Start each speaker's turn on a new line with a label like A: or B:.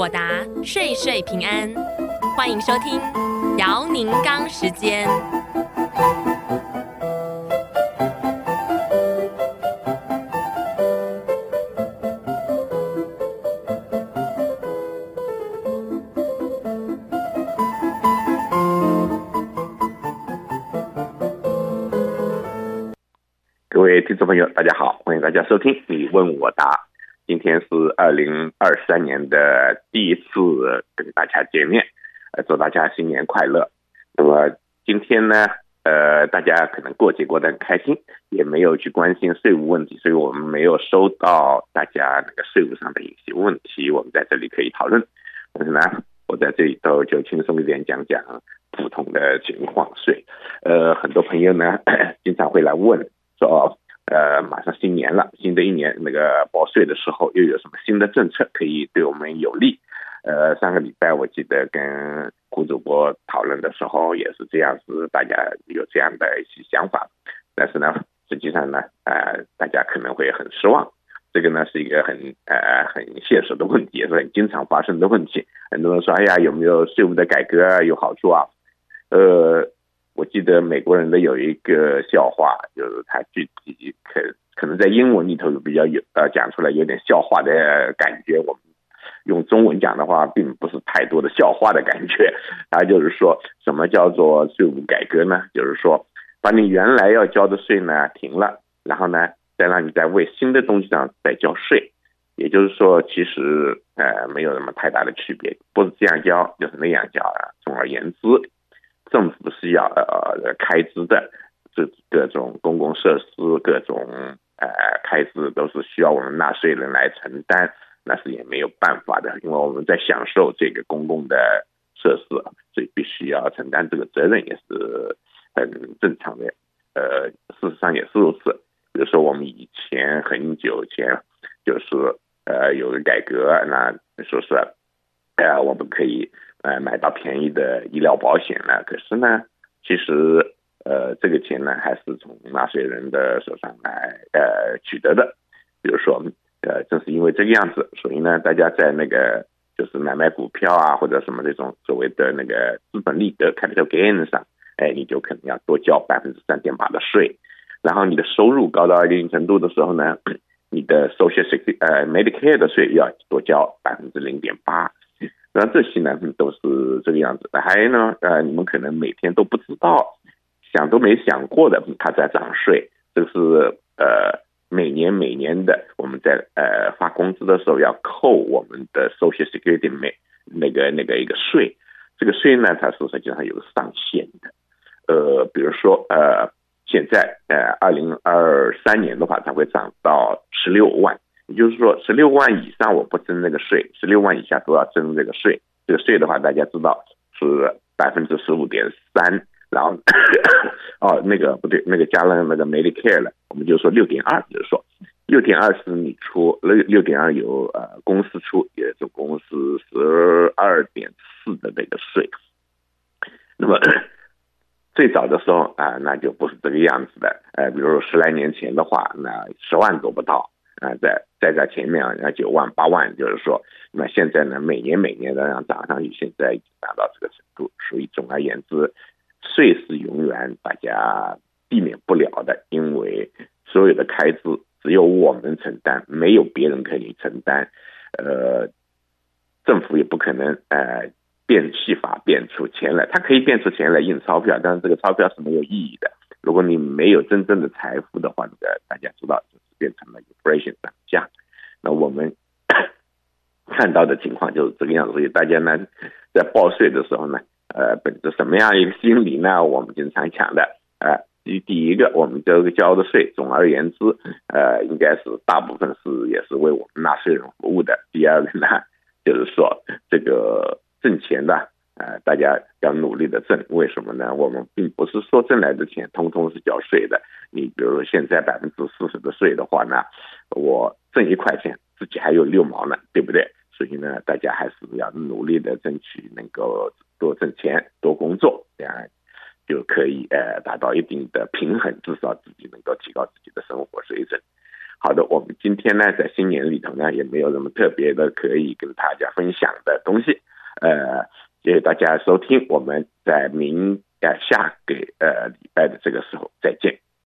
A: 我答，岁岁平安。欢迎收听姚宁刚时间。
B: 各位听众朋友，大家好，欢迎大家收听你问我答。今天是二零二三年的第一次跟大家见面，祝大家新年快乐。那么今天呢，呃，大家可能过节过得很开心，也没有去关心税务问题，所以我们没有收到大家那个税务上的一些问题，我们在这里可以讨论。但是呢，我在这里头就轻松一点讲讲普通的情况税。呃，很多朋友呢，经常会来问说。呃，马上新年了，新的一年那个报税的时候，又有什么新的政策可以对我们有利？呃，上个礼拜我记得跟胡主播讨论的时候也是这样子，大家有这样的一些想法。但是呢，实际上呢，呃，大家可能会很失望。这个呢是一个很呃很现实的问题，也是很经常发生的问题。很多人说，哎呀，有没有税务的改革有好处啊？呃。我记得美国人的有一个笑话，就是他具体可可能在英文里头比较有呃讲出来有点笑话的感觉，我们用中文讲的话，并不是太多的笑话的感觉。他就是说什么叫做税务改革呢？就是说把你原来要交的税呢停了，然后呢再让你在为新的东西上再交税。也就是说，其实呃没有什么太大的区别，不是这样交就是那样交啊。总而言之。政府是要呃开支的，这各种公共设施、各种呃开支都是需要我们纳税人来承担，那是也没有办法的，因为我们在享受这个公共的设施，所以必须要承担这个责任，也是很正常的。呃，事实上也是如此。比如说我们以前很久前就是呃有个改革，那说是呃我们可以。呃，买到便宜的医疗保险了，可是呢，其实呃，这个钱呢，还是从纳税人的手上来呃取得的。比如说，呃，正是因为这个样子，所以呢，大家在那个就是买卖股票啊，或者什么这种所谓的那个资本利得 capital gain 上，哎，你就可能要多交百分之三点八的税。然后你的收入高到一定程度的时候呢，你的 social security 呃 Medicare 的税要多交百分之零点八。那这些呢，都是这个样子的。还有呢，呃，你们可能每天都不知道，想都没想过的，它在涨税。这个是呃，每年每年的，我们在呃发工资的时候要扣我们的 Social Security 每那个那个一个税。这个税呢，它是实际上有上限的。呃，比如说呃，现在呃，二零二三年的话，它会涨到十六万。也就是说，十六万以上我不征那个税，十六万以下都要征这个税。这个税的话，大家知道是百分之十五点三，然后 哦，那个不对，那个加了那个 Medicare 了，我们就说六点二，就是说六点二是你出，六六点二由呃公司出，也就公司十二点四的那个税。那么 最早的时候啊、那就不是这个样子的，呃，比如说十来年前的话，那十万都不到。啊，在在在前面啊，那九万八万，就是说，那现在呢，每年每年的让涨上去，现在已经达到这个程度。所以总而言之，税是永远大家避免不了的，因为所有的开支只有我们承担，没有别人可以承担。呃，政府也不可能呃变戏法变出钱来，它可以变出钱来印钞票，但是这个钞票是没有意义的。如果你没有真正的财富的话，这个大家知道就是。变成了 inflation 了，我们 看到的情况就是这个样子。所以大家呢，在报税的时候呢，呃，本着什么样一个心理呢？我们经常讲的，呃，第一个，我们这个交的税，总而言之，呃，应该是大部分是也是为我们纳税人服务的。第二个呢，就是说这个挣钱的。呃，大家要努力的挣，为什么呢？我们并不是说挣来的钱通通是缴税的。你比如说现在百分之四十的税的话呢，我挣一块钱，自己还有六毛呢，对不对？所以呢，大家还是要努力的争取能够多挣钱、多工作，这样就可以呃达到一定的平衡，至少自己能够提高自己的生活水准。好的，我们今天呢，在新年里头呢，也没有什么特别的可以跟大家分享的东西。呃，谢谢大家收听，我们在明呃下个呃礼拜的这个时候再见。